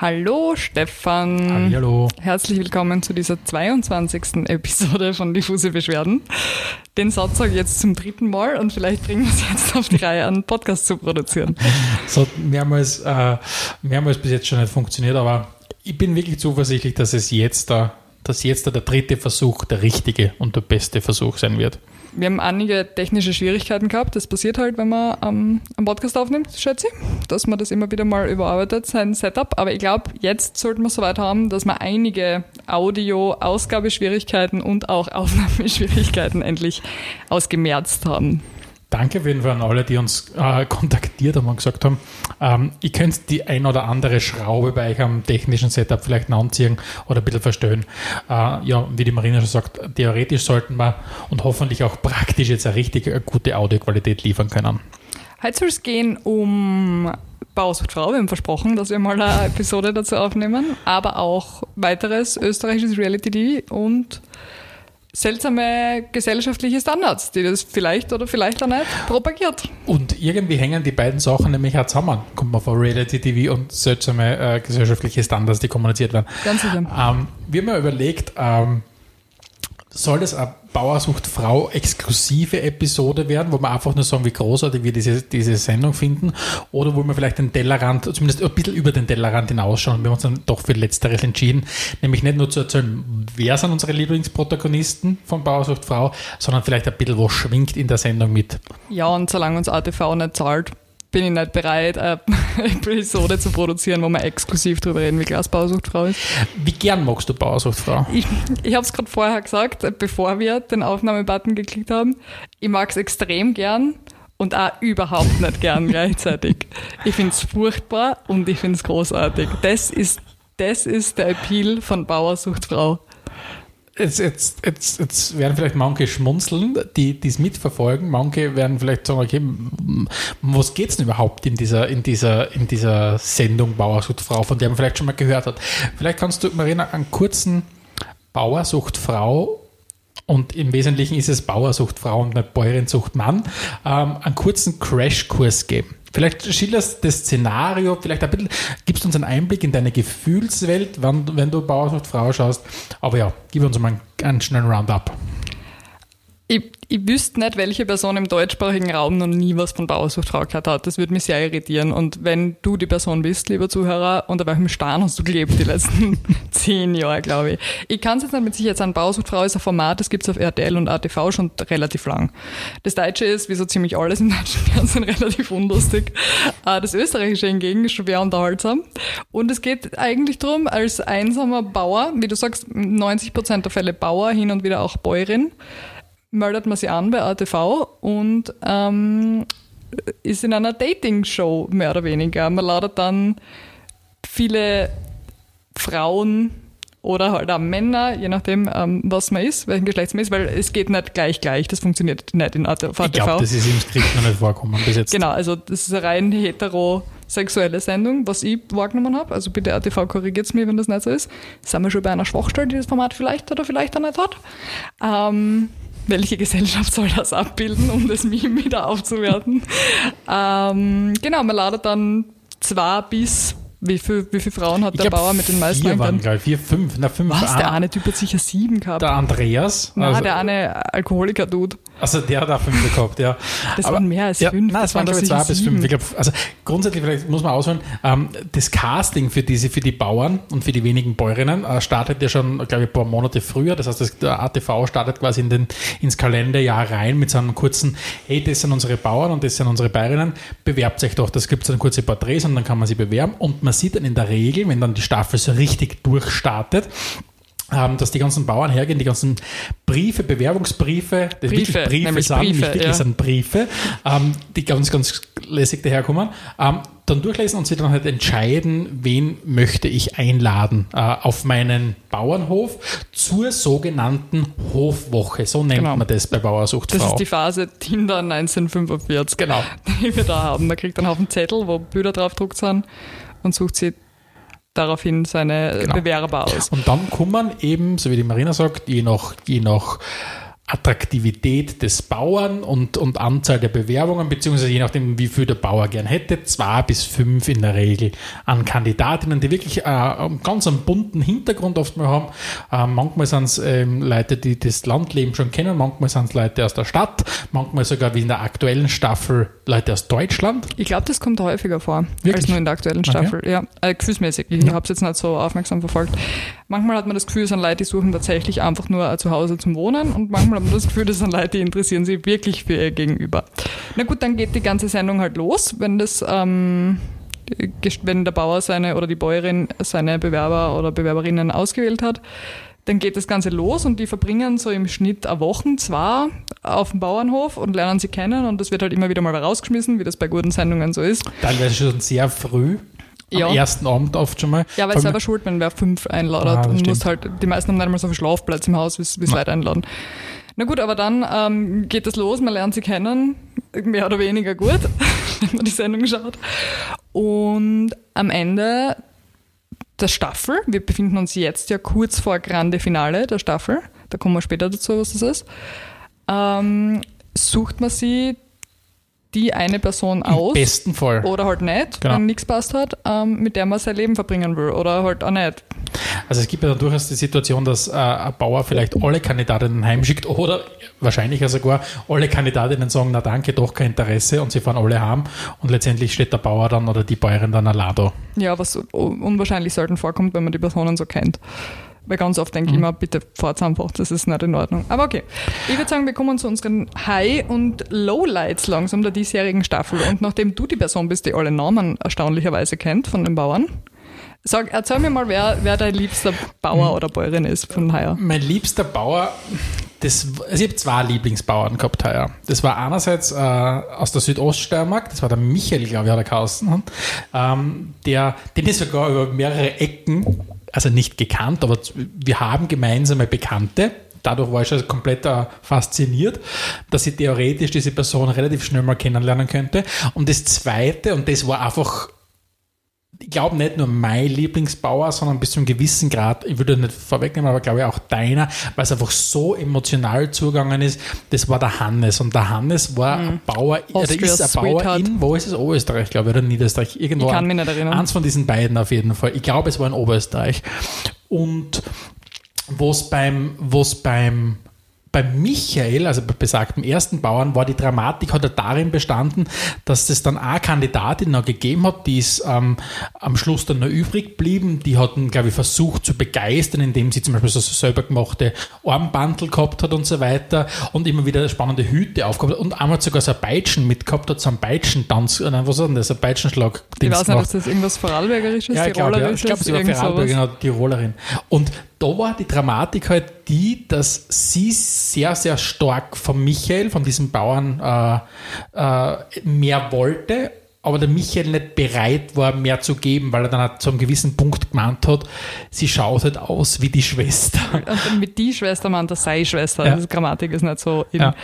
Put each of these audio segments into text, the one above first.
Hallo Stefan. Hallo. Herzlich willkommen zu dieser 22. Episode von Diffuse Beschwerden. Den Satz sage ich jetzt zum dritten Mal und vielleicht bringen wir es jetzt auf die Reihe, einen Podcast zu produzieren. Das hat mehrmals, äh, mehrmals bis jetzt schon nicht funktioniert, aber ich bin wirklich zuversichtlich, dass es jetzt da, dass jetzt da der dritte Versuch der richtige und der beste Versuch sein wird. Wir haben einige technische Schwierigkeiten gehabt. Das passiert halt, wenn man ähm, Podcast aufnimmt, schätze ich, dass man das immer wieder mal überarbeitet, sein Setup. Aber ich glaube, jetzt sollten wir soweit haben, dass wir einige Audio-Ausgabeschwierigkeiten und auch Aufnahmeschwierigkeiten endlich ausgemerzt haben. Danke jeden Fall an alle, die uns äh, kontaktiert haben und gesagt haben, ähm, ihr könnt die ein oder andere Schraube bei euch am technischen Setup vielleicht anziehen oder ein bisschen verstellen. Äh, ja, wie die Marina schon sagt, theoretisch sollten wir und hoffentlich auch praktisch jetzt eine richtig gute Audioqualität liefern können. Heute soll es gehen um Bausucht Frau. Wir haben versprochen, dass wir mal eine Episode dazu aufnehmen, aber auch weiteres österreichisches Reality TV und seltsame gesellschaftliche Standards, die das vielleicht oder vielleicht auch nicht propagiert. Und irgendwie hängen die beiden Sachen nämlich auch zusammen. Kommt man vor Reality TV und seltsame äh, gesellschaftliche Standards, die kommuniziert werden. Ganz sicher. Ähm, wir haben ja überlegt, ähm, soll das Bauersucht Frau exklusive Episode werden, wo wir einfach nur sagen, wie großartig wir diese, diese Sendung finden, oder wo wir vielleicht den Tellerrand, zumindest ein bisschen über den Tellerrand hinausschauen. Wir haben uns dann doch für Letzteres entschieden, nämlich nicht nur zu erzählen, wer sind unsere Lieblingsprotagonisten von Bauersucht Frau, sondern vielleicht ein bisschen, was schwingt in der Sendung mit. Ja, und solange uns ATV nicht zahlt, bin ich nicht bereit, eine Episode zu produzieren, wo wir exklusiv darüber reden, wie Glas Bausuchtfrau ist. Wie gern magst du Bausuchtfrau? Ich, ich habe es gerade vorher gesagt, bevor wir den Aufnahmebutton geklickt haben. Ich mag es extrem gern und auch überhaupt nicht gern gleichzeitig. Ich finde es furchtbar und ich finde es großartig. Das ist, das ist der Appeal von Bauersuchtfrau. Jetzt, jetzt, jetzt, jetzt werden vielleicht manche schmunzeln, die es mitverfolgen. Manche werden vielleicht sagen, okay, was geht es denn überhaupt in dieser, in dieser, in dieser Sendung Bauersuchtfrau, von der man vielleicht schon mal gehört hat. Vielleicht kannst du, Marina, einen kurzen Bauersuchtfrau und im Wesentlichen ist es Bauersuchtfrau und nicht Bäuerinsuchtmann, ähm, einen kurzen Crashkurs geben. Vielleicht schilderst das Szenario, vielleicht ein bisschen, gibst uns einen Einblick in deine Gefühlswelt, wenn, wenn du Bauersucht Frau schaust. Aber ja, gib uns mal einen, einen schnellen Roundup. Ich, ich wüsste nicht, welche Person im deutschsprachigen Raum noch nie was von Bauersuchtfrau gehört hat. Das würde mich sehr irritieren. Und wenn du die Person bist, lieber Zuhörer, unter welchem Stein hast du gelebt die letzten zehn Jahre, glaube ich. Ich kann es jetzt nicht mit Sicherheit sagen, Bauersuchtfrau ist ein Format, das gibt es auf RTL und ATV schon relativ lang. Das Deutsche ist, wie so ziemlich alles im deutschen Fernsehen, relativ unlustig. Äh, das Österreichische hingegen ist schwer unterhaltsam. Und es geht eigentlich darum, als einsamer Bauer, wie du sagst, 90 Prozent der Fälle Bauer, hin und wieder auch Bäuerin, meldet man sich an bei ATV und ähm, ist in einer Dating-Show mehr oder weniger. Man ladet dann viele Frauen oder halt auch Männer, je nachdem, ähm, was man ist, welchen Geschlechts man ist, weil es geht nicht gleich gleich, das funktioniert nicht in ATV. Ich glaube, das ist im Skript noch nicht vorkommen bis jetzt. Genau, also das ist eine rein heterosexuelle Sendung, was ich wahrgenommen habe. Also bitte ATV korrigiert es mir, wenn das nicht so ist. Sind wir schon bei einer Schwachstelle, die das Format vielleicht oder vielleicht auch nicht hat. Ähm, welche Gesellschaft soll das abbilden, um das Meme wieder aufzuwerten. ähm, genau, man ladet dann zwei bis wie, viel, wie viele Frauen hat ich der Bauer mit den meisten vier waren, ich. Vier, fünf. Na, fünf. Was? Der eine Typ hat sicher sieben gehabt. Der Andreas. Nein, also, der eine Alkoholiker-Dude. Also der hat auch fünf gehabt, ja. Das Aber, waren mehr als ja, fünf. Nein, das, das waren, glaube ich, zwei bis fünf. Ich glaub, also grundsätzlich, vielleicht muss man ausholen, ähm, das Casting für diese, für die Bauern und für die wenigen Bäuerinnen äh, startet ja schon, glaube ich, ein paar Monate früher. Das heißt, das, ATV startet quasi in den, ins Kalenderjahr rein mit so einem kurzen, hey, das sind unsere Bauern und das sind unsere Bäuerinnen, bewerbt euch doch. Das gibt dann kurze Porträts und dann kann man sie bewerben. Und man sieht dann in der Regel, wenn dann die Staffel so richtig durchstartet, ähm, dass die ganzen Bauern hergehen, die ganzen Briefe, Bewerbungsbriefe, das Briefe, wirklich Briefe sind, Briefe, nicht wirklich ja. sind Briefe, ähm, die ganz, ganz lässig daherkommen, ähm, dann durchlesen und sie dann halt entscheiden, wen möchte ich einladen äh, auf meinen Bauernhof zur sogenannten Hofwoche. So nennt Genau. man das bei Bauersucht Das ist die Phase Tinder 1945. Genau. Die wir da haben. Man kriegt einen Haufen Zettel, wo Bilder drauf gedruckt sind und sucht sie daraufhin seine Genau. Bewerber aus. Und dann kommen eben, so wie die Marina sagt, je nach, je nach Attraktivität des Bauern und, und Anzahl der Bewerbungen, beziehungsweise je nachdem, wie viel der Bauer gern hätte, zwei bis fünf in der Regel an Kandidatinnen, die wirklich äh, ganz einen bunten Hintergrund oft mal haben. Äh, manchmal sind es ähm, Leute, die das Landleben schon kennen, manchmal sind es Leute aus der Stadt, manchmal sogar wie in der aktuellen Staffel Leute aus Deutschland. Ich glaube, das kommt häufiger vor Wirklich? als nur in der aktuellen Okay. Staffel. Ja, äh, gefühlsmäßig. Ich Ja. habe es jetzt nicht so aufmerksam verfolgt. Manchmal hat man das Gefühl, es sind Leute, die suchen tatsächlich einfach nur ein Zuhause zum Wohnen und manchmal hat man das Gefühl, das sind Leute, die interessieren sich wirklich für ihr Gegenüber. Na gut, dann geht die ganze Sendung halt los, wenn das ähm, wenn der Bauer seine oder die Bäuerin seine Bewerber oder Bewerberinnen ausgewählt hat. Dann geht das Ganze los und die verbringen so im Schnitt eine Woche, zwei auf dem Bauernhof und lernen sie kennen und das wird halt immer wieder mal rausgeschmissen, wie das bei guten Sendungen so ist. Teilweise schon sehr früh, am Ja. ersten Abend oft schon mal. Ja, weil allem- selber schuld, wenn wer fünf einladet Ah, das und muss halt, die meisten haben nicht einmal so viel Schlafplatz im Haus, wie es Leute einladen. Na gut, aber dann ähm, geht es los, man lernt sie kennen, mehr oder weniger gut, wenn man die Sendung schaut. Und am Ende der Staffel, wir befinden uns jetzt ja kurz vor Grande Finale der Staffel, da kommen wir später dazu, was das ist, ähm, sucht man sie die eine Person Im aus besten Fall. oder halt nicht, Genau. wenn nichts passt hat, ähm, mit der man sein Leben verbringen will oder halt auch nicht. Also es gibt ja dann durchaus die Situation, dass äh, ein Bauer vielleicht alle Kandidatinnen heimschickt oder wahrscheinlicher sogar alle Kandidatinnen sagen, na danke, doch kein Interesse und sie fahren alle heim und letztendlich steht der Bauer dann oder die Bäuerin dann allein da. Ja, was un- unwahrscheinlich selten vorkommt, wenn man die Personen so kennt. Weil ganz oft Mhm. denke ich immer, bitte fahrt's einfach, das ist nicht in Ordnung. Aber okay. Ich würde sagen, wir kommen zu unseren High- und Lowlights langsam der diesjährigen Staffel. Und nachdem du die Person bist, die alle Namen erstaunlicherweise kennt von den Bauern, sag, erzähl mir mal, wer, wer dein liebster. Bauer oder Bäuerin ist von Heuer. Mein liebster Bauer, das, also ich habe zwei Lieblingsbauern gehabt heuer. Das war einerseits äh, aus der Südoststeiermark, das war der Michael, glaube ich, hat er geheißen, ähm, der, den ist sogar über mehrere Ecken, also nicht gekannt, aber wir haben gemeinsame Bekannte. Dadurch war ich schon komplett äh, fasziniert, dass ich theoretisch diese Person relativ schnell mal kennenlernen könnte. Und das Zweite, und das war einfach ich glaube nicht nur mein Lieblingsbauer, sondern bis zu einem gewissen Grad, ich würde nicht vorwegnehmen, aber glaube ich auch deiner, weil es einfach so emotional zugegangen ist, das war der Hannes. Und der Hannes war ein Bauer, oder Austria's ist ein Bauer Sweetheart. in, wo ist es? Oberösterreich, glaube ich, oder Niederösterreich? Irgendwo. Ich kann an- mich nicht erinnern. Eins von diesen beiden auf jeden Fall. Ich glaube, es war in Oberösterreich. Und wo es beim, wo's beim, beim Michael, also bei besagtem ersten Bauern, war die Dramatik hat ja darin bestanden, dass es dann eine Kandidatin noch gegeben hat, die ist ähm, am Schluss dann noch übrig geblieben. Die hatten, glaube ich, versucht zu begeistern, indem sie zum Beispiel so selber gemachte Armbandel gehabt hat und so weiter und immer wieder spannende Hüte aufgehabt hat und einmal sogar so ein Peitschen mitgehabt hat, so einen Peitschentanz, äh, nein, was war denn das, ein Peitschenschlag. Ich weiß nicht, ob das irgendwas Vorarlbergerisches, Ja, ich glaube, ja. Tirolerisches, ich glaube, sie war Vorarlbergerin Tirolerin. Und da war die Dramatik halt die, dass sie sehr, sehr stark von Michael, von diesem Bauern, äh, äh, mehr wollte, aber der Michael nicht bereit war, mehr zu geben, weil er dann halt zu einem gewissen Punkt gemeint hat, sie schaut halt aus wie die Schwester. Und mit die Schwester meint er sei Schwester. Ja. Das Grammatik ist nicht so in. Ja.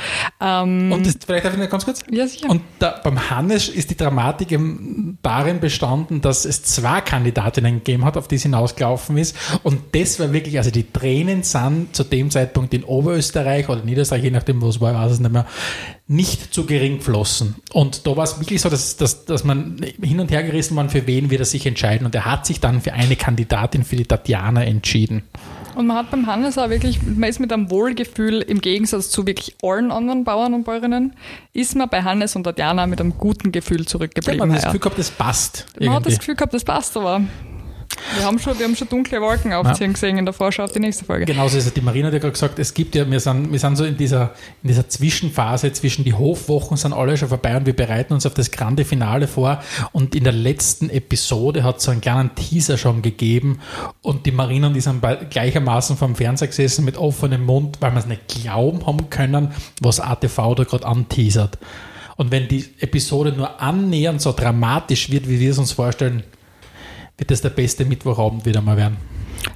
Ähm, Und das, vielleicht darf ich noch ganz kurz? ja, sicher. Und da, beim Hannes ist die Dramatik eben darin bestanden, dass es zwei Kandidatinnen gegeben hat, auf die es hinausgelaufen ist. Und das war wirklich, also die Tränen sind zu dem Zeitpunkt in Oberösterreich oder Niederösterreich, je nachdem, wo es war, weiß es nicht mehr, nicht zu gering geflossen. Und da war es wirklich so, dass, dass, dass man hin und her gerissen war, für wen wird er sich entscheiden. Und er hat sich dann für eine Kandidatin, für die Tatjana, entschieden. Und man hat beim Hannes auch wirklich, man ist mit einem Wohlgefühl im Gegensatz zu wirklich allen anderen Bauern und Bäuerinnen, ist man bei Hannes und Tatjana mit einem guten Gefühl Ja, zurückgeblieben. man hat das. Gefühl gehabt, das passt. man hat das irgendwie. Gefühl gehabt, das passt aber. Wir haben schon, wir haben schon dunkle Wolken aufziehen gesehen in der Vorschau auf die nächste Folge. Genauso ist es. Die Marina hat ja gerade gesagt, es gibt ja, wir sind, wir sind so in dieser, in dieser Zwischenphase zwischen die Hofwochen sind alle schon vorbei und wir bereiten uns auf das grande Finale vor. Und in der letzten Episode hat es so einen kleinen Teaser schon gegeben und die Marina und die sind gleichermaßen vom Fernseher gesessen mit offenem Mund, weil wir es nicht glauben haben können, was ATV da gerade anteasert. Und wenn die Episode nur annähernd so dramatisch wird, wie wir es uns vorstellen, wird das der beste Mittwochabend wieder mal werden.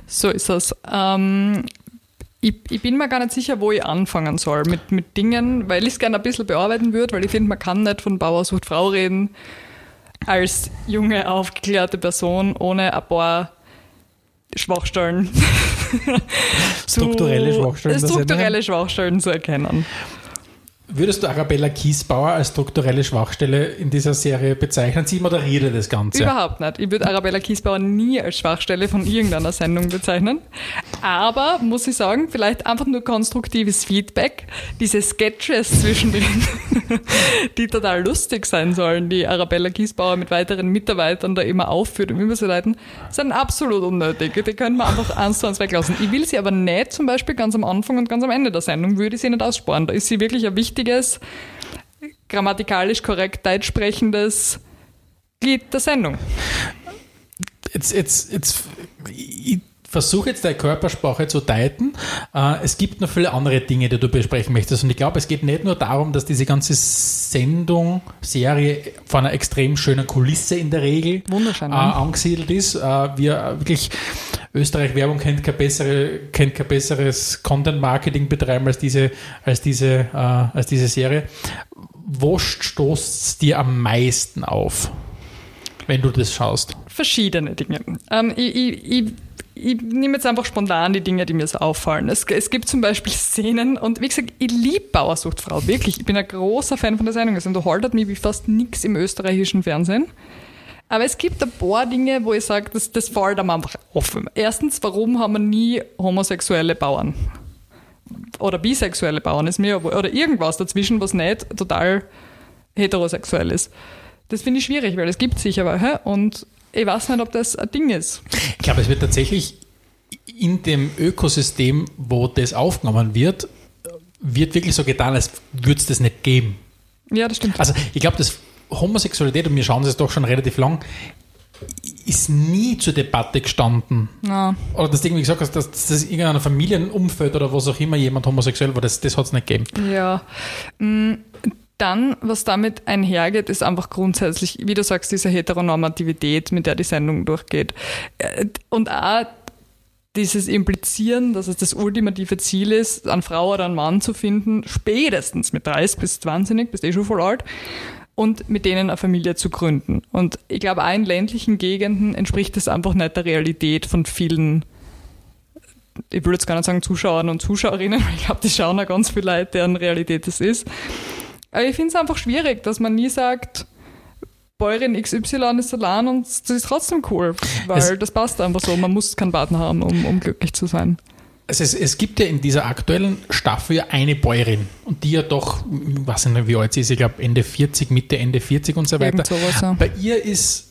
So ist es. Ähm, ich, ich bin mir gar nicht sicher, wo ich anfangen soll mit, mit Dingen, weil ich es gerne ein bisschen bearbeiten würde, weil ich finde, man kann nicht von Bauer sucht Frau reden als junge, aufgeklärte Person ohne ein paar Schwachstellen strukturelle Schwachstellen, strukturelle Schwachstellen zu erkennen. Würdest du Arabella Kiesbauer als strukturelle Schwachstelle in dieser Serie bezeichnen? Sie moderiert das Ganze. Überhaupt nicht. Ich würde Arabella Kiesbauer nie als Schwachstelle von irgendeiner Sendung bezeichnen. Aber, muss ich sagen, vielleicht einfach nur konstruktives Feedback. Diese Sketches zwischendrin, die total lustig sein sollen, die Arabella Kiesbauer mit weiteren Mitarbeitern da immer aufführt, um überzuleiten, sind absolut unnötig. Die können wir einfach eins zu eins weglassen. Ich will sie aber nicht zum Beispiel ganz am Anfang und ganz am Ende der Sendung, würde ich sie nicht aussparen. Da ist sie wirklich ein wichtiger wichtiges, grammatikalisch korrekt deutsch sprechendes Glied der Sendung. Jetzt, jetzt, ich versuche jetzt deine Körpersprache zu deuten. Äh, es gibt noch viele andere Dinge, die du besprechen möchtest. Und ich glaube, es geht nicht nur darum, dass diese ganze Sendung, Serie von einer extrem schönen Kulisse in der Regel Wunderschön, äh, angesiedelt ist. Äh, wir wirklich Österreich Werbung kennt kein, bessere, kennt kein besseres Content-Marketing betreiben als diese, als diese, äh, als diese Serie. Wo stoßt es dir am meisten auf, wenn du das schaust? Verschiedene Dinge. Ähm, ich, ich, ich ich nehme jetzt einfach spontan die Dinge, die mir so auffallen. Es, es gibt zum Beispiel Szenen und wie gesagt, ich liebe Bauersuchtfrau, wirklich. Ich bin ein großer Fan von der Sendung. Es unterhaltet mich wie fast nichts im österreichischen Fernsehen. Aber es gibt ein paar Dinge, wo ich sage, das, das fällt einem einfach offen. Erstens, warum haben wir nie homosexuelle Bauern? Oder bisexuelle Bauern ist mir, oder irgendwas dazwischen, was nicht total heterosexuell ist. Das finde ich schwierig, weil es gibt sicher welche und ich weiß nicht, ob das ein Ding ist. Ich glaube, es wird tatsächlich in dem Ökosystem, wo das aufgenommen wird, wird wirklich so getan, als würde es das nicht geben. Ja, das stimmt. Also ich glaube, dass Homosexualität, und wir schauen das doch schon relativ lang, ist nie zur Debatte gestanden. Ja. Oder dass du irgendwie gesagt hast, dass, dass in irgendeinem Familienumfeld oder was auch immer jemand homosexuell war, das, das hat es nicht gegeben. Ja. Dann, was damit einhergeht, ist einfach grundsätzlich, wie du sagst, diese Heteronormativität, mit der die Sendung durchgeht. Äh, und auch dieses Implizieren, dass es das ultimative Ziel ist, eine Frau oder einen Mann zu finden, spätestens mit 30 bis 20, bist eh schon voll alt, und mit denen eine Familie zu gründen. Und ich glaube, auch in ländlichen Gegenden entspricht das einfach nicht der Realität von vielen, ich würde jetzt gar nicht sagen Zuschauern und Zuschauerinnen, weil ich glaube, die schauen auch ganz viele Leute, deren Realität das ist. Aber ich finde es einfach schwierig, dass man nie sagt, Bäuerin XY ist allein und das ist trotzdem cool, weil es das passt einfach so. Man muss keinen Partner haben, um, um glücklich zu sein. Also es, es, gibt ja in dieser aktuellen Staffel ja eine Bäuerin und die ja doch, ich weiß nicht, wie alt sie ist, ich glaube Ende 40, Mitte, Ende 40 und so weiter. Sowas, ja. Bei ihr ist,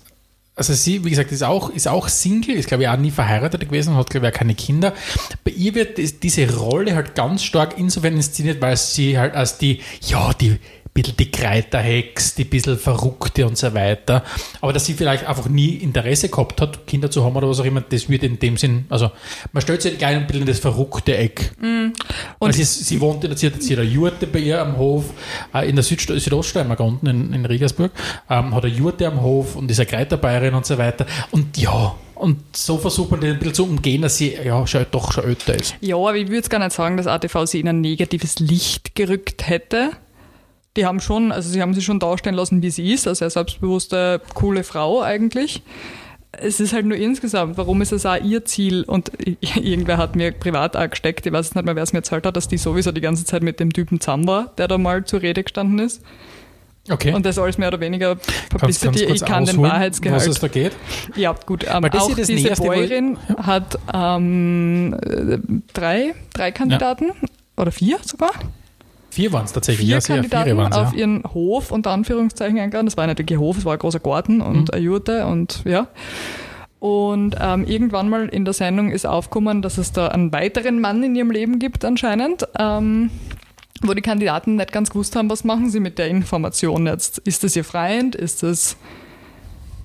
also sie, wie gesagt, ist auch, ist auch Single, ist glaube ich auch nie verheiratet gewesen, hat glaube ich auch keine Kinder. Bei ihr wird diese Rolle halt ganz stark insofern inszeniert, weil sie halt als die, ja, die bisschen die Kreiterhex, die bisschen Verrückte und so weiter. Aber dass sie vielleicht einfach nie Interesse gehabt hat, Kinder zu haben oder was auch immer, das wird in dem Sinn, also man stellt sich gleich ein bisschen in das verrückte Eck. Mm. Und sie, sie wohnt in der, sie hat jetzt ihre Jurte bei ihr am Hof, äh, in der Süd Südoststeiermark unten in, in Regensburg, ähm, hat eine Jurte am Hof und ist eine Kreiterbayerin und so weiter. Und ja, und so versucht man den ein bisschen zu umgehen, dass sie ja schon, doch schon älter ist. Ja, aber ich würde jetzt gar nicht sagen, dass ATV sie in ein negatives Licht gerückt hätte die haben schon, also sie haben sie schon darstellen lassen, wie sie ist, also eine selbstbewusste, coole Frau eigentlich. Es ist halt nur insgesamt, warum ist es auch ihr Ziel? Und irgendwer hat mir privat auch gesteckt, ich weiß nicht mehr, wer es mir erzählt hat, dass die sowieso die ganze Zeit mit dem Typen zusammen war, der da mal zur Rede gestanden ist. Okay. Und das alles mehr oder weniger Publicity. Ich kann den Wahrheitsgehalt. Was es da geht? Ja, gut. Ähm, auch diese Bäuerin ja. hat ähm, drei, drei Kandidaten ja. oder vier sogar. Vier waren es tatsächlich. Vier ja, Kandidaten vier auf ja. ihren Hof unter Anführungszeichen eingeladen. Das war nicht wirklich Hof, es war ein großer Garten und mhm. eine Jurte und ja. Und ähm, irgendwann mal in der Sendung ist aufgekommen, dass es da einen weiteren Mann in ihrem Leben gibt anscheinend. Ähm, wo die Kandidaten nicht ganz gewusst haben, was machen sie mit der Information jetzt. Ist das ihr Freund? Ist das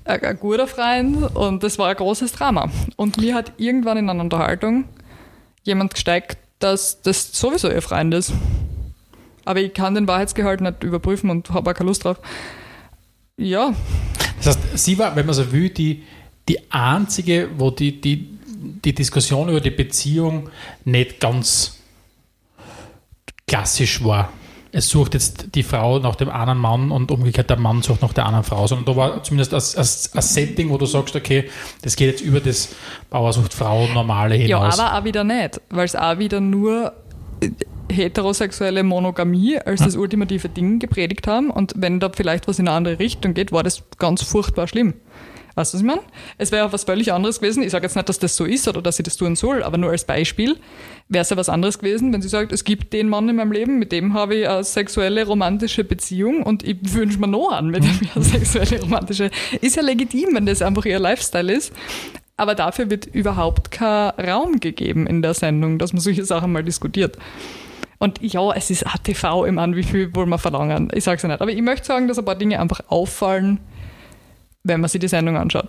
ein, ein guter Freund? Und das war ein großes Drama. Und mir hat irgendwann in einer Unterhaltung jemand gesteigt, dass das sowieso ihr Freund ist. Aber ich kann den Wahrheitsgehalt nicht überprüfen und habe auch keine Lust drauf. Ja. Das heißt, sie war, wenn man so will, die, die einzige, wo die, die, die Diskussion über die Beziehung nicht ganz klassisch war. es sucht jetzt die Frau nach dem anderen Mann und umgekehrt der Mann sucht nach der anderen Frau, sondern da war zumindest ein Setting, wo du sagst, okay, das geht jetzt über das Bauersucht Frau normale hinaus. Ja, aber auch wieder nicht, weil es auch wieder nur heterosexuelle Monogamie als das ultimative Ding gepredigt haben und wenn da vielleicht was in eine andere Richtung geht, war das ganz furchtbar schlimm. Weißt du, was ich meine? Es wäre auch was völlig anderes gewesen. Ich sage jetzt nicht, dass das so ist oder dass ich das tun soll, aber nur als Beispiel wäre es ja was anderes gewesen, wenn sie sagt, es gibt den Mann in meinem Leben, mit dem habe ich eine sexuelle, romantische Beziehung und ich wünsche mir noch an, mit dem ich eine sexuelle, romantische. Ist ja legitim, wenn das einfach ihr Lifestyle ist. Aber dafür wird überhaupt kein Raum gegeben in der Sendung, dass man solche Sachen mal diskutiert. Und ja, es ist ATV im An, wie viel wollen wir verlangen? Ich sage es ja nicht. Aber ich möchte sagen, dass ein paar Dinge einfach auffallen, wenn man sich die Sendung anschaut.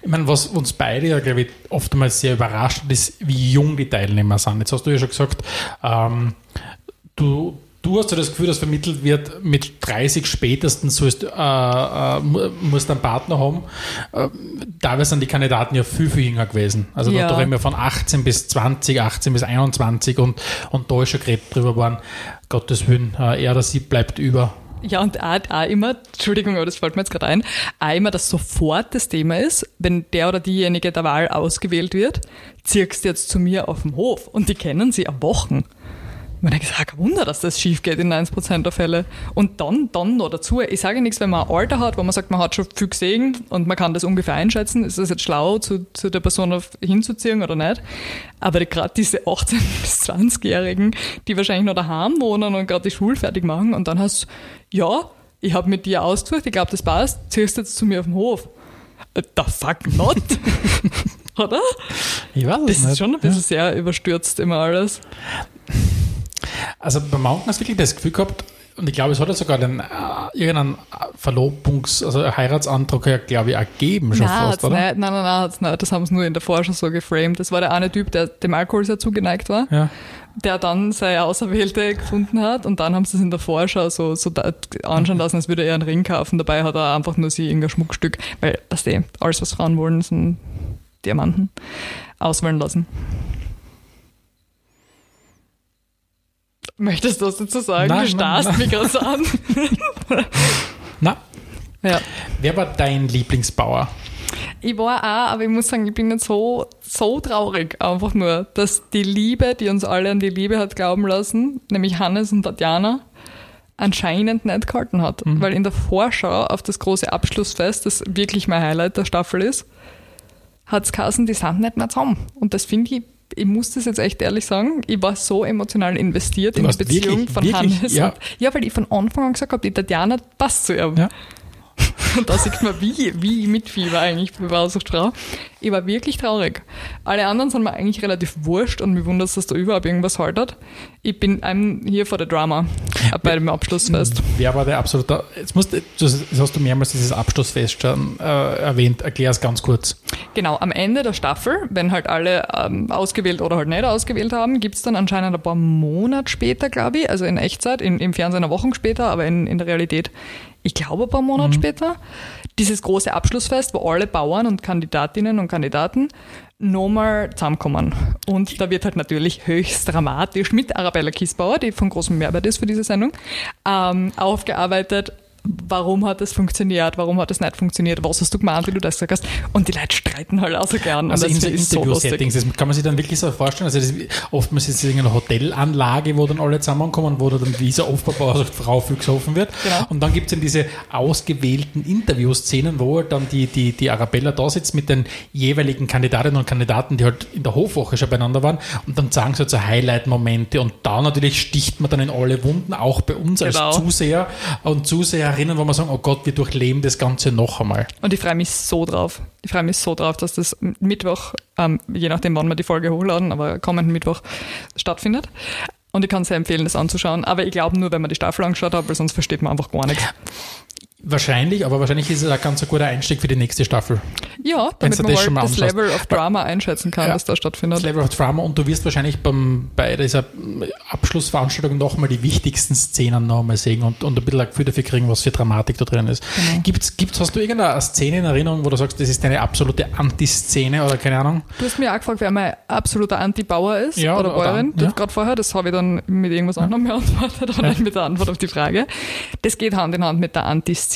Ich meine, was uns beide ja, glaube ich, oftmals sehr überrascht, ist, wie jung die Teilnehmer sind. Jetzt hast du ja schon gesagt, ähm, du, du hast ja das Gefühl, dass vermittelt wird, mit 30 spätestens sollst, äh, äh, musst du einen Partner haben. Äh, teilweise sind die Kandidaten ja viel, viel jünger gewesen. Also ja. da reden wir von 18 bis 20, 18 bis 21 und, und da ist schon geredet drüber waren, Gottes Willen, äh, er oder sie bleibt über. Ja, und auch, auch immer, Entschuldigung, aber das fällt mir jetzt gerade ein, auch immer, dass sofort das Thema ist, wenn der oder diejenige der Wahl ausgewählt wird, ziehst du jetzt zu mir auf dem Hof und die kennen sie am Wochen. Man denkt, ah, kein Wunder, dass das schief geht in 90% der Fälle. Und dann, dann noch dazu, ich sage nichts, wenn man ein Alter hat, wo man sagt, man hat schon viel gesehen und man kann das ungefähr einschätzen, ist das jetzt schlau, zu, zu der Person hinzuziehen oder nicht. Aber gerade diese 18- bis 20-Jährigen, die wahrscheinlich noch daheim wohnen und gerade die Schule fertig machen und dann hast du, ja, ich habe mit dir ausgesucht, ich glaube, das passt, ziehst jetzt zu mir auf den Hof. The fuck not? oder? Ich weiß es Das nicht. ist schon ein bisschen ja. sehr überstürzt immer alles. Also bei Mountain hast du wirklich das Gefühl gehabt, und ich glaube, es hat ja sogar den, äh, irgendeinen Verlobungs-, also Heiratsantrag ja, glaube ich, ergeben schon nein, fast, oder? Nicht, nein, nein, nein, hat's nicht. das haben sie nur in der Vorschau so geframed. Das war der eine Typ, der dem Alkohol sehr zugeneigt war, ja. der dann seine Auserwählte gefunden hat und dann haben sie es in der Vorschau so, so anschauen lassen, als würde er einen Ring kaufen. Dabei hat er einfach nur sie irgendein Schmuckstück, weil, weißt du, alles, was Frauen wollen, sind Diamanten, auswählen lassen. Möchtest du was dazu sagen? Nein, du starrst mich gerade so an. Na? Ja. Wer war dein Lieblingsbauer? Ich war auch, aber ich muss sagen, ich bin nicht so, so traurig, einfach nur, dass die Liebe, die uns alle an die Liebe hat glauben lassen, nämlich Hannes und Tatjana, anscheinend nicht gehalten hat. Mhm. Weil in der Vorschau auf das große Abschlussfest, das wirklich mein Highlight der Staffel ist, hat es die sind nicht mehr zusammen. Und das finde ich ich muss das jetzt echt ehrlich sagen, ich war so emotional investiert in die Beziehung wirklich, von wirklich, Hannes. Ja. ja, weil ich von Anfang an gesagt habe, die Tatjana passt zu ihm. Ja. Und da sieht man, wie, wie ich mitfieber eigentlich bei Bausuchtfrau. Ich war wirklich traurig. Alle anderen sind mir eigentlich relativ wurscht und mir wundert, dass da überhaupt irgendwas haltet. Ich bin hier vor der Drama bei dem Abschlussfest. Wer war der absolute, jetzt musst, das hast du mehrmals dieses Abschlussfest schon äh, erwähnt. Erklär es ganz kurz. Genau, am Ende der Staffel, wenn halt alle ähm, ausgewählt oder halt nicht ausgewählt haben, gibt es dann anscheinend ein paar Monate später, glaube ich, also in Echtzeit, in, im Fernsehen eine Woche später, aber in, in der Realität ich glaube ein paar Monate mhm. später, dieses große Abschlussfest, wo alle Bauern und Kandidatinnen und Kandidaten nochmal zusammenkommen. Und da wird halt natürlich höchst dramatisch mit Arabella Kiesbauer, die von großem Mehrwert ist für diese Sendung, ähm, aufgearbeitet, warum hat das funktioniert, warum hat das nicht funktioniert, was hast du gemeint, wie du das gesagt hast. Und die Leute streiten halt auch so gern. Also in so Interview-Settings, das kann man sich dann wirklich so vorstellen. Also das, oftmals ist es eine Hotelanlage, wo dann alle zusammenkommen, wo dann wie so oft bei Frau gesoffen wird. Genau. Und dann gibt es dann diese ausgewählten Interviewszenen, wo halt dann die, die, die Arabella da sitzt mit den jeweiligen Kandidatinnen und Kandidaten, die halt in der Hofwoche schon beieinander waren. Und dann sagen sie halt so Highlight-Momente. Und da natürlich sticht man dann in alle Wunden, auch bei uns genau. als Zuseher und Zuseher erinnern, wo wir sagen, oh Gott, wir durchleben das Ganze noch einmal. Und ich freue mich so drauf. Ich freue mich so drauf, dass das Mittwoch, ähm, je nachdem, wann wir die Folge hochladen, aber kommenden Mittwoch stattfindet. Und ich kann sehr empfehlen, das anzuschauen. Aber ich glaube nur, wenn man die Staffel angeschaut hat, weil sonst versteht man einfach gar nichts. Wahrscheinlich, aber wahrscheinlich ist es ein ganz guter Einstieg für die nächste Staffel. Ja, damit man das mal das. Level of Drama einschätzen kann, Ja. das da stattfindet. Das Level of Drama und du wirst wahrscheinlich beim, bei dieser Abschlussveranstaltung nochmal die wichtigsten Szenen nochmal sehen und, und ein bisschen ein Gefühl dafür kriegen, was für Dramatik da drin ist. Genau. Gibt's, gibt's, hast du irgendeine Szene in Erinnerung, wo du sagst, das ist deine absolute Anti-Szene oder keine Ahnung? Du hast mir auch gefragt, wer mein absoluter Anti-Bauer ist Ja, oder oder- Bäuerin. ja. Gerade vorher, das habe ich dann mit irgendwas anderem beantwortet oder nicht mit der Antwort auf die Frage. Das geht Hand in Hand mit der Anti-Szene.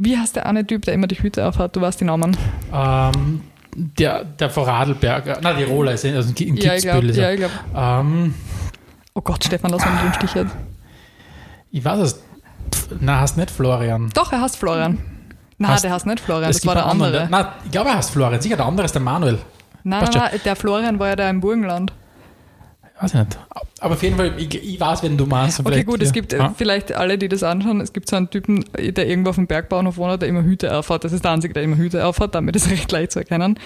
Wie heißt der eine Typ, der immer die Hüte aufhat? Du weißt die Namen. Ähm, der, der Vorarlberger, na, Tiroler ist also in Ja, ich glaube. Kitzbühel. ist Ja, glaub. ähm, Oh Gott, Stefan, lass mich im Stich jetzt. ich weiß es. Na, heißt nicht Florian. Doch, er heißt Florian. Heißt- der heißt nicht Florian, das war der andere. anderen, Der, na, ich glaube, er heißt Florian. Sicher, der andere ist der Manuel. Nein, nein, nein, der Florian war ja der im Burgenland. Weiß ich nicht. Aber auf jeden Fall, ich, ich weiß, wenn du meinst. Okay, gut, es gibt äh, Ja. vielleicht alle, die das anschauen, es gibt so einen Typen, der irgendwo auf dem Bergbauernhof wohnt, der immer Hüte aufhat. Das ist der Einzige, der immer Hüte aufhat, damit ist recht leicht zu erkennen.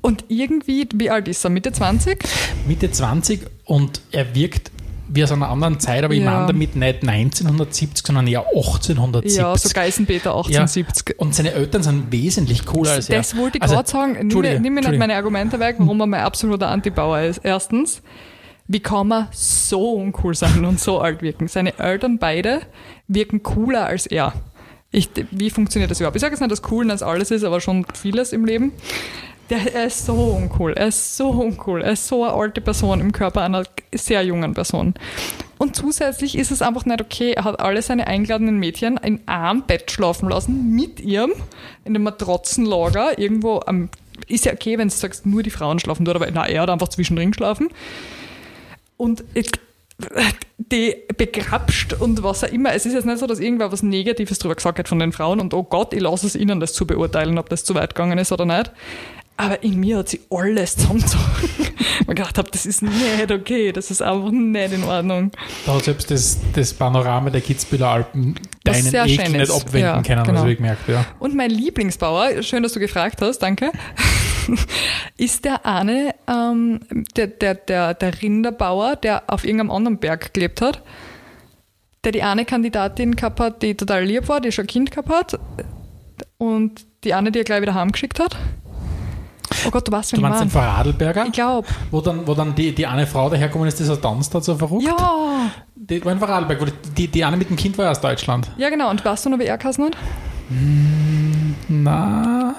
Und irgendwie, wie alt ist er? Mitte 20? Mitte 20 und er wirkt wie aus einer anderen Zeit, aber ich Ja. meine damit nicht 1970, sondern eher 1870. Ja, so Geißenpeter 1870. und seine Eltern sind wesentlich cooler als er. Das wollte ich Also, gerade sagen. Nimm mir, nimm mir nicht meine Argumente weg, warum er mein absoluter Antibauer ist. Erstens, wie kann man so uncool sein und so alt wirken? Seine Eltern beide wirken cooler als er. Ich, wie funktioniert das überhaupt? Ich sage jetzt nicht, dass Coolness alles ist, aber schon vieles im Leben. Der, er ist so uncool. Er ist so uncool. Er ist so eine alte Person im Körper einer sehr jungen Person. Und zusätzlich ist es einfach nicht okay. Er hat alle seine eingeladenen Mädchen in einem Bett schlafen lassen, mit ihrem, in einem Matratzenlager, irgendwo am. Ist ja okay, wenn du sagst, nur die Frauen schlafen dort, aber na, er hat einfach zwischendrin geschlafen. Und die begrapscht und was auch immer. Es ist jetzt nicht so, dass irgendwer was Negatives drüber gesagt hat von den Frauen und oh Gott, ich lasse es ihnen, das zu beurteilen, ob das zu weit gegangen ist oder nicht. Aber in mir hat sie alles zusammengezogen. Und gedacht habe, das ist nicht okay, das ist einfach nicht in Ordnung. Da hat selbst das, das Panorama der Kitzbüheler Alpen Was deinen Ekel nicht abwenden Ja, können, genau. also ich gemerkt, ja. Und mein Lieblingsbauer, schön, dass du gefragt hast, danke, ist der eine, ähm, der, der, der, der Rinderbauer, der auf irgendeinem anderen Berg gelebt hat, der die eine Kandidatin gehabt hat, die total lieb war, die schon ein Kind gehabt hat und die eine, die er gleich wieder heimgeschickt hat. Oh Gott, du weißt, Du wen ich meinst den. Vorarlberger, Ich glaube. wo dann, wo dann die, die eine Frau daherkommen ist, die so tanzt hat, so verrückt? Ja, Die war in Vorarlberg, wo die, die, eine mit dem Kind war ja aus Deutschland. ja genau. Und weißt du noch, wie er geheißen hat? Na,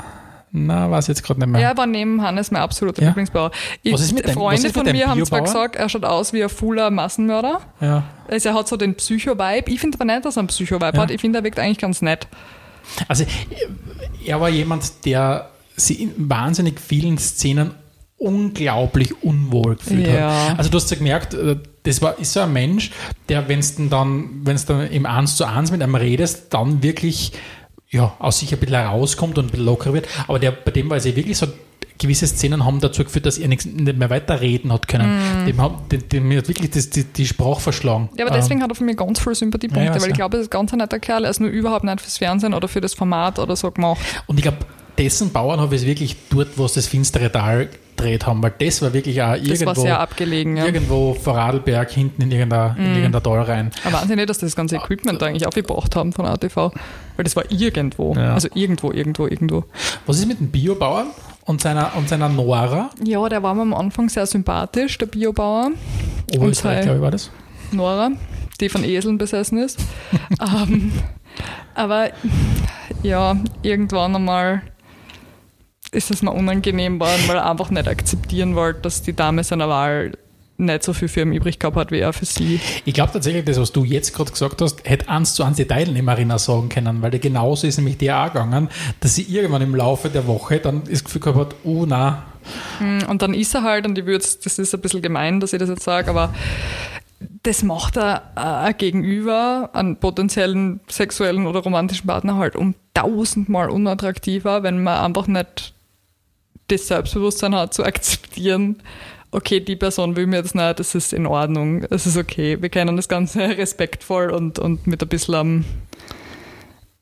na, weiß ich jetzt gerade nicht mehr. Er war neben Hannes mein absoluter Ja. Lieblingsbauer. Ich, Was ist mit dem- Freunde mit von mir haben zwar gesagt, er schaut aus wie ein fuller Massenmörder. Ja. Also er hat so den Psycho-Vibe. Ich finde aber nicht, dass er einen Psycho-Vibe Ja. hat. Ich finde, er wirkt eigentlich ganz nett. Also er war jemand, der sich in wahnsinnig vielen Szenen unglaublich unwohl gefühlt Ja. hat. Also du hast ja gemerkt, äh, das war, ist so ein Mensch, der, wenn es dann, wenn es dann im Eins zu eins mit einem redest, dann wirklich ja, aus sich ein bisschen herauskommt und ein bisschen lockerer wird. Aber der, bei dem war es ja wirklich so, gewisse Szenen haben dazu geführt, dass er nichts, nicht mehr weiterreden hat können. Dem, hat, dem, dem hat wirklich das, die, die Sprache verschlagen. Ja, aber deswegen hat er für mich ganz viele Sympathiepunkte, Ja, weil ich ja. glaube, er ist ganz ein netter Kerl. Er ist nur überhaupt nicht fürs Fernsehen oder für das Format oder so gemacht. Und ich glaube, dessen Bauernhof ist wirklich dort, wo sie das finstere Tal gedreht haben, weil das war wirklich auch Das irgendwo, sehr abgelegen. Ja. irgendwo vor Radlberg hinten in irgendeiner, in irgendeiner Tal rein. Aber Wahnsinn nicht, dass das ganze Equipment da eigentlich aufgebracht haben von ATV. Weil das war irgendwo. Ja. Also irgendwo, irgendwo, irgendwo. Was ist mit dem Biobauern und seiner, und seiner Nora? Ja, der war mir am Anfang sehr sympathisch, der Biobauer. Oberösterreich, sei- glaube ich, war das. Nora, die von Eseln besessen ist. ähm, aber ja, irgendwann einmal ist es mir unangenehm worden, weil er einfach nicht akzeptieren wollte, dass die Dame seiner Wahl nicht so viel für ihn übrig gehabt hat, wie er für sie. Ich glaube tatsächlich, das, was du jetzt gerade gesagt hast, hätte eins zu eins die Teilnehmerin auch sagen können, weil der genauso ist nämlich der auch gegangen, dass sie irgendwann im Laufe der Woche dann das Gefühl gehabt hat, oh na, Und dann ist er halt, und ich würde, das ist ein bisschen gemein, dass ich das jetzt sage, aber das macht er äh, gegenüber an potenziellen sexuellen oder romantischen Partner halt um tausendmal unattraktiver, wenn man einfach nicht das Selbstbewusstsein hat, zu akzeptieren, okay, die Person will mir das nicht, das ist in Ordnung, es ist okay. Wir können das Ganze respektvoll und, und mit ein bisschen am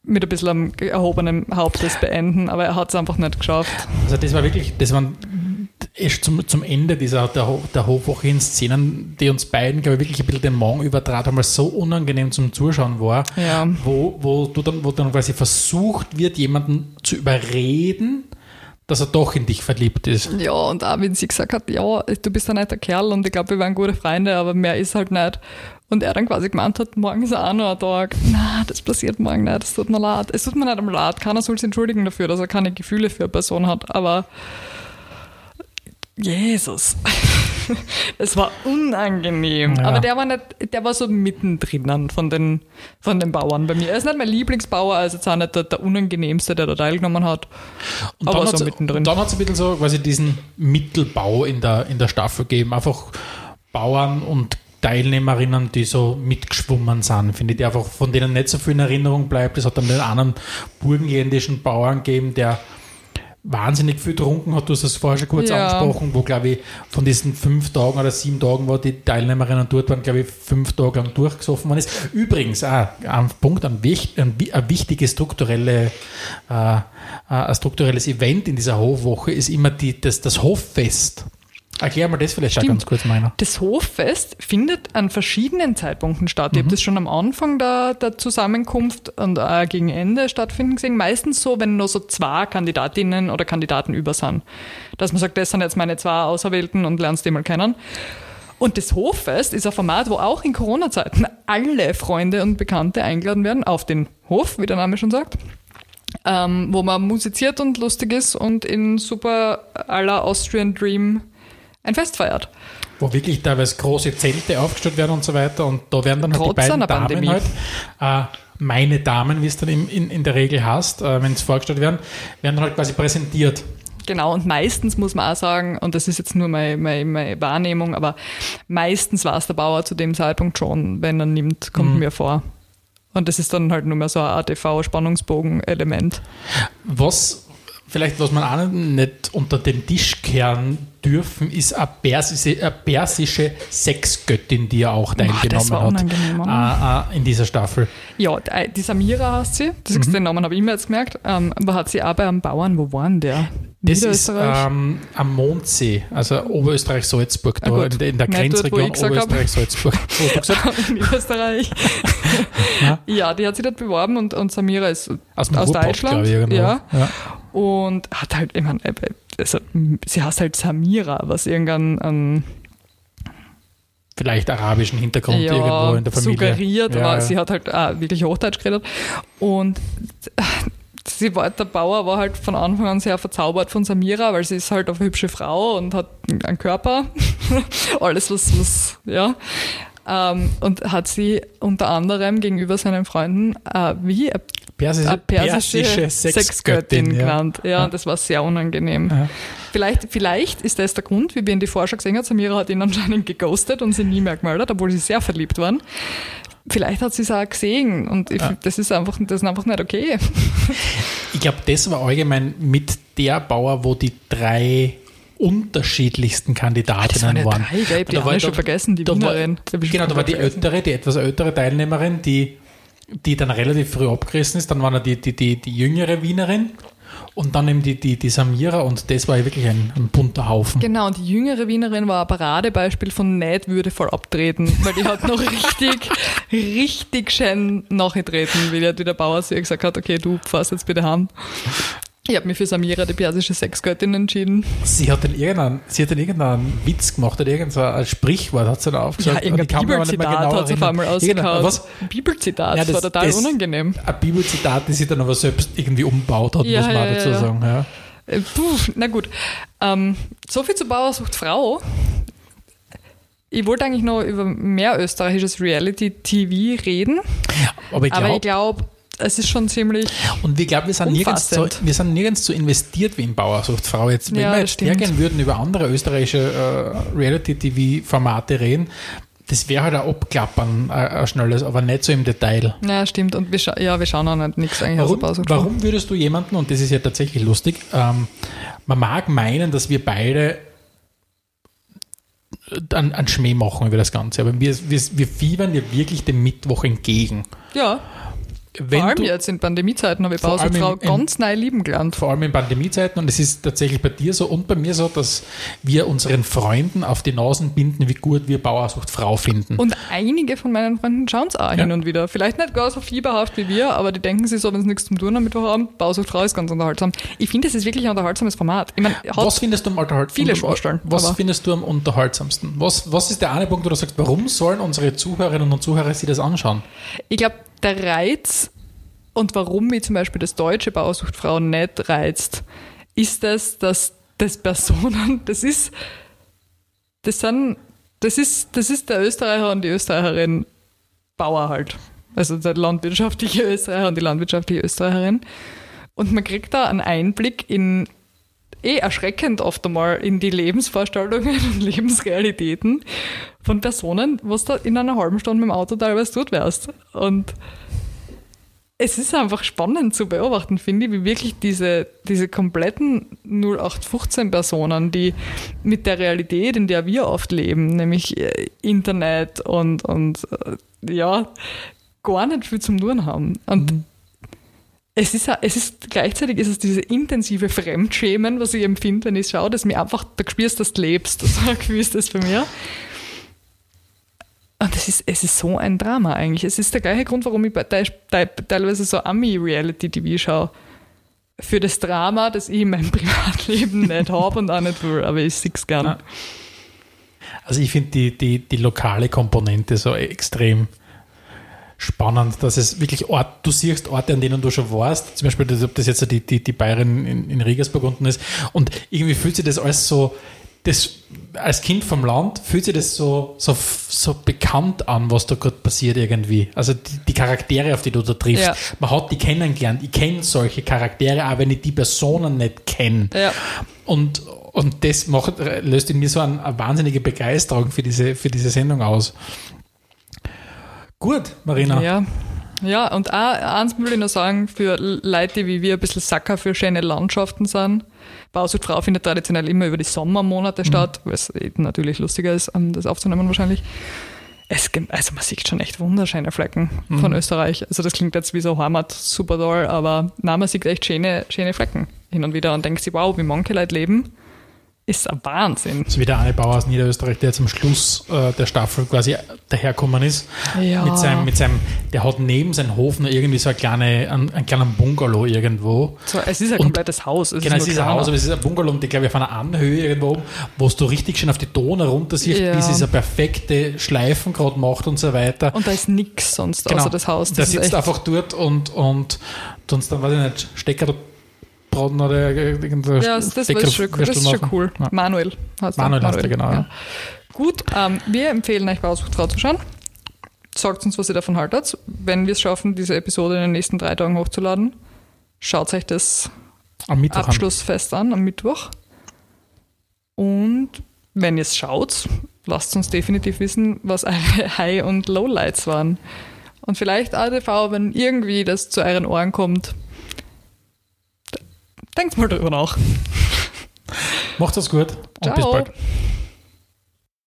mit ein bisschen am erhobenen Hauptes beenden, aber er hat es einfach nicht geschafft. Also das war wirklich, das waren, erst zum, zum Ende dieser der, Ho- der Hofwoche in Szenen, die uns beiden, glaube ich, wirklich ein bisschen den Magen übertrat haben, weil es so unangenehm zum Zuschauen war, Ja. wo, wo, du dann, wo dann quasi versucht wird, jemanden zu überreden, dass er doch in dich verliebt ist. Ja, und auch wenn sie gesagt hat, ja, du bist ein netter Kerl und ich glaube, wir waren gute Freunde, aber mehr ist halt nicht. Und er dann quasi gemeint hat, morgen ist auch noch ein Tag. Na, das passiert morgen nicht, es tut mir leid. Es tut mir nicht am leid, keiner soll sich entschuldigen dafür, dass er keine Gefühle für eine Person hat, aber Jesus. Es war unangenehm. Ja. Aber der war nicht, der war so mittendrin von den, von den Bauern bei mir. Er ist nicht mein Lieblingsbauer, also jetzt auch nicht der, der unangenehmste, der da teilgenommen hat. Und aber dann so mittendrin. Dann hat es ein bisschen so quasi diesen Mittelbau in der, in der Staffel gegeben. Einfach Bauern und Teilnehmerinnen, die so mitgeschwommen sind, finde ich, die einfach von denen nicht so viel in Erinnerung bleibt. Es hat dann den anderen burgenländischen Bauern gegeben, der wahnsinnig viel getrunken hat. Du hast das vorher schon kurz Ja. angesprochen, wo, glaube ich, von diesen fünf Tagen oder sieben Tagen, wo die Teilnehmerinnen dort waren, glaube ich, fünf Tage lang durchgesoffen worden ist. Übrigens, auch ein Punkt, ein, ein, ein wichtiges strukturelle, äh, äh, ein strukturelles Event in dieser Hofwoche ist immer die, das, das Hoffest. Erklär mal das vielleicht Stimmt. ganz kurz, meiner. Das Hoffest findet an verschiedenen Zeitpunkten statt. Mhm. Ich habe das schon am Anfang der, der Zusammenkunft und auch gegen Ende stattfinden gesehen. Meistens so, wenn nur so zwei Kandidatinnen oder Kandidaten über sind. Dass man sagt, das sind jetzt meine zwei Auserwählten und lernst die mal kennen. Und das Hoffest ist ein Format, wo auch in Corona-Zeiten alle Freunde und Bekannte eingeladen werden auf den Hof, wie der Name schon sagt. Ähm, wo man musiziert und lustig ist und in super aller Austrian Dream ein Fest feiert. Wo wirklich teilweise große Zelte aufgestellt werden und so weiter. Und da werden dann halt die beiden Damen Pandemie. halt, äh, meine Damen, wie es dann in, in, in der Regel heißt, äh, wenn es vorgestellt werden, werden dann halt quasi präsentiert. Genau, und meistens muss man auch sagen, und das ist jetzt nur meine, meine, meine Wahrnehmung, aber meistens war es der Bauer zu dem Zeitpunkt schon, wenn er nimmt, kommt Mhm. mir vor. Und das ist dann halt nur mehr so ein ATV-Spannungsbogen-Element. Was vielleicht, was man auch nicht unter den Tisch kehren dürfen, ist eine persische, eine persische Sexgöttin, die ja auch teilgenommen war hat unangenehm, oder? äh, äh, in dieser Staffel. Ja, die- die Samira heißt sie, das Mhm. den Namen habe ich mir jetzt gemerkt, ähm, aber hat sie auch bei einem Bauern, wo war denn der? Das ist ähm, am Mondsee, also Oberösterreich-Salzburg, Ah, da in der, in der Grenzregion. Oberösterreich-Salzburg. In Österreich. Ja. die hat sich dort beworben und, und Samira ist Aus aus Ruhrpott, Deutschland. ich, irgendwo. ja. Ja. Und hat halt, ich meine, also, sie heißt halt Samira, was irgendein ein, Vielleicht arabischen Hintergrund ja, irgendwo in der Familie. suggeriert, ja, aber ja. sie hat halt auch wirklich Hochdeutsch geredet. Und sie war, der Bauer war halt von Anfang an sehr verzaubert von Samira, weil sie ist halt eine hübsche Frau und hat einen Körper. Alles, was, was ja. Ähm, und hat sie unter anderem gegenüber seinen Freunden äh, wie persische, eine persische, persische Sexgöttin ja. genannt. Ja, Ja. das war sehr unangenehm. Ja. Vielleicht, vielleicht ist das der Grund, wie wir in die Vorschau gesehen haben, Samira hat ihn anscheinend geghostet und sie nie mehr gemeldet, obwohl sie sehr verliebt waren. Vielleicht hat sie es auch gesehen und ich, Ja. das, ist einfach, das ist einfach nicht okay. Ich glaube, das war allgemein mit der Bauer, wo die drei unterschiedlichsten Kandidatinnen waren. drei, Da war- eine schon vergessen, die da war- Wienerin. Ich schon Genau, da war die ältere, die etwas ältere Teilnehmerin, die, die dann relativ früh abgerissen ist. Dann war noch die, die, die, die jüngere Wienerin und dann eben die, die, die Samira und das war ja wirklich ein, ein bunter Haufen. Genau, und die jüngere Wienerin war ein Paradebeispiel von nicht würdevoll abtreten, weil die hat noch richtig, richtig schön nachgetreten, wie der, Bauer ihr gesagt hat, okay, du fährst jetzt bitte heim. Ich habe mich für Samira, die persische Sexgöttin, entschieden. Sie hat dann irgendeinen, sie hat dann irgendeinen Witz gemacht oder irgendein so ein Sprichwort hat sie dann Ja, aufgesagt. ich irgendein Bibelzitat genau hat sie auf einmal. Was? Bibelzitat, Ja, das, war total das- unangenehm. Ein Bibelzitat, das sie dann aber selbst irgendwie umbaut hat, Ja, muss man ja, dazu ja, ja. sagen. Ja. Äh, Puh, na gut. Ähm, so viel zu Bauer sucht Frau. Ich wollte eigentlich noch über mehr österreichisches Reality-TV reden, Aber ich glaube, es ist schon ziemlich. und ich glaube, wir, sind nirgends wir sind nirgends so investiert wie in Bauersuchtfrau. Jetzt, wenn Ja, wir jetzt hergehen würden über andere österreichische äh, Reality-TV-Formate reden, das wäre halt ein Abklappern, ein, ein schnelles, aber nicht so im Detail. Ja, stimmt. Und wir, scha ja, wir schauen auch nicht nichts eigentlich aus Warum, der Bauer sucht warum würdest du jemanden, und das ist ja tatsächlich lustig, ähm, man mag meinen, dass wir beide einen, einen Schmäh machen über das Ganze, aber wir, wir, wir fiebern ja wirklich dem Mittwoch entgegen. Ja, wenn Vor allem du, jetzt in Pandemiezeiten habe ich in- ganz neu lieben gelernt. vor allem in Pandemiezeiten, und es ist tatsächlich bei dir so und bei mir so, dass wir unseren Freunden auf die Nasen binden, wie gut wir Bauersucht Frau finden. Und einige von meinen Freunden schauen es auch hin und wieder. Vielleicht nicht gar so fieberhaft wie wir, aber die denken sich so, wenn sie nichts zum Tun am Mittwochabend, Bausucht Frau ist ganz unterhaltsam. Ich finde, es ist wirklich ein unterhaltsames Format. Ich meine, hat was findest du am Unterhalt viele Was aber- findest du am unterhaltsamsten? Was, was ist der eine Punkt, wo du sagst, warum sollen unsere Zuhörerinnen und Zuhörer sich das anschauen? Ich glaube, der Reiz und warum mich zum Beispiel das deutsche Bausuchtfrau nicht reizt, ist das, dass das Personen, das ist, das sind, das ist, das ist der Österreicher und die Österreicherin Bauer halt. Also der landwirtschaftliche Österreicher und die landwirtschaftliche Österreicherin. Und man kriegt da einen Einblick in eh erschreckend oft einmal in die Lebensvorstellungen und Lebensrealitäten von Personen, was da in einer halben Stunde mit dem Auto teilweise tut wärst. Und es ist einfach spannend zu beobachten, finde ich, wie wirklich diese, diese kompletten 0815-Personen, die mit der Realität, in der wir oft leben, nämlich äh, Internet und, und äh, ja, gar nicht viel zum Tun haben. Und es ist, es ist gleichzeitig ist es diese intensive Fremdschämen, was ich empfinde, wenn ich schaue, dass mir einfach, da spürst, dass du lebst. So ein Gefühl ist das bei mir. Und es ist, es ist so ein Drama eigentlich. Es ist der gleiche Grund, warum ich teilweise so Ami-Reality-TV schaue. Für das Drama, das ich in meinem Privatleben nicht habe und auch nicht will, aber ich sehe es gern. Ja. Also ich finde die, die, die lokale Komponente so extrem spannend, dass es wirklich Ort, du siehst Orte, an denen du schon warst, zum Beispiel, ob das jetzt die, die, die Bayerin in, in Regensburg unten ist, und irgendwie fühlt sich das alles so, das, als Kind vom Land fühlt sich das so, so, so bekannt an, was da gerade passiert irgendwie. Also die, die Charaktere, auf die du da triffst. Ja. Man hat die kennengelernt. Ich kenne solche Charaktere, auch wenn ich die Personen nicht kenne. Ja. Und, und das macht, löst in mir so eine, eine wahnsinnige Begeisterung für diese, für diese Sendung aus. Gut, Marina. Ja. Ja, und auch eins will ich noch sagen, für Leute, wie wir ein bisschen Sacker für schöne Landschaften sind. Bausuchtfrau findet traditionell immer über die Sommermonate statt, weil es natürlich lustiger ist, ähm, das aufzunehmen wahrscheinlich. Es, gibt- also man sieht schon echt wunderschöne Flecken von Österreich. Also das klingt jetzt wie so Heimat, super toll, aber nein, man sieht echt schöne, schöne Flecken hin und wieder und denkt sich, wow, wie manche Leute leben, ist ein Wahnsinn. So wie der eine Bauer aus Niederösterreich, der zum Schluss äh, der Staffel quasi daherkommen ist. Ja. Mit seinem, mit seinem, der hat neben seinem Hof noch irgendwie so eine kleine, einen, einen kleinen Bungalow irgendwo. So, es ist ein Und- komplettes Haus. Es Genau, es nur ist ein. Haus, aber es ist ein Bungalow, und ich glaube, auf einer Anhöhe irgendwo wo du richtig schön auf die Donau runter siehst, Ja. wie sie so perfekte Schleifen gerade macht und so weiter. Und da ist nichts sonst außer das Haus. Der Das ist sitzt einfach dort und, und sonst dann, weiß ich nicht, Stecker braten oder irgendein Ja, das, das, ist schon, das ist schon cool. Ja. Manuel heißt Manuel heißt er, genau, ja. Gut, ähm, wir empfehlen euch Bausuchtfrau zu schauen. Sagt uns, was ihr davon haltet. Wenn wir es schaffen, diese Episode in den nächsten drei Tagen hochzuladen, schaut euch das Am Mittwoch an. Abschlussfest an am Mittwoch. Und wenn ihr es schaut, lasst uns definitiv wissen, was eure High- und Lowlights waren. Und vielleicht ADV, wenn irgendwie das zu euren Ohren kommt, denkt mal drüber nach. Macht das gut und bis Ciao. bald.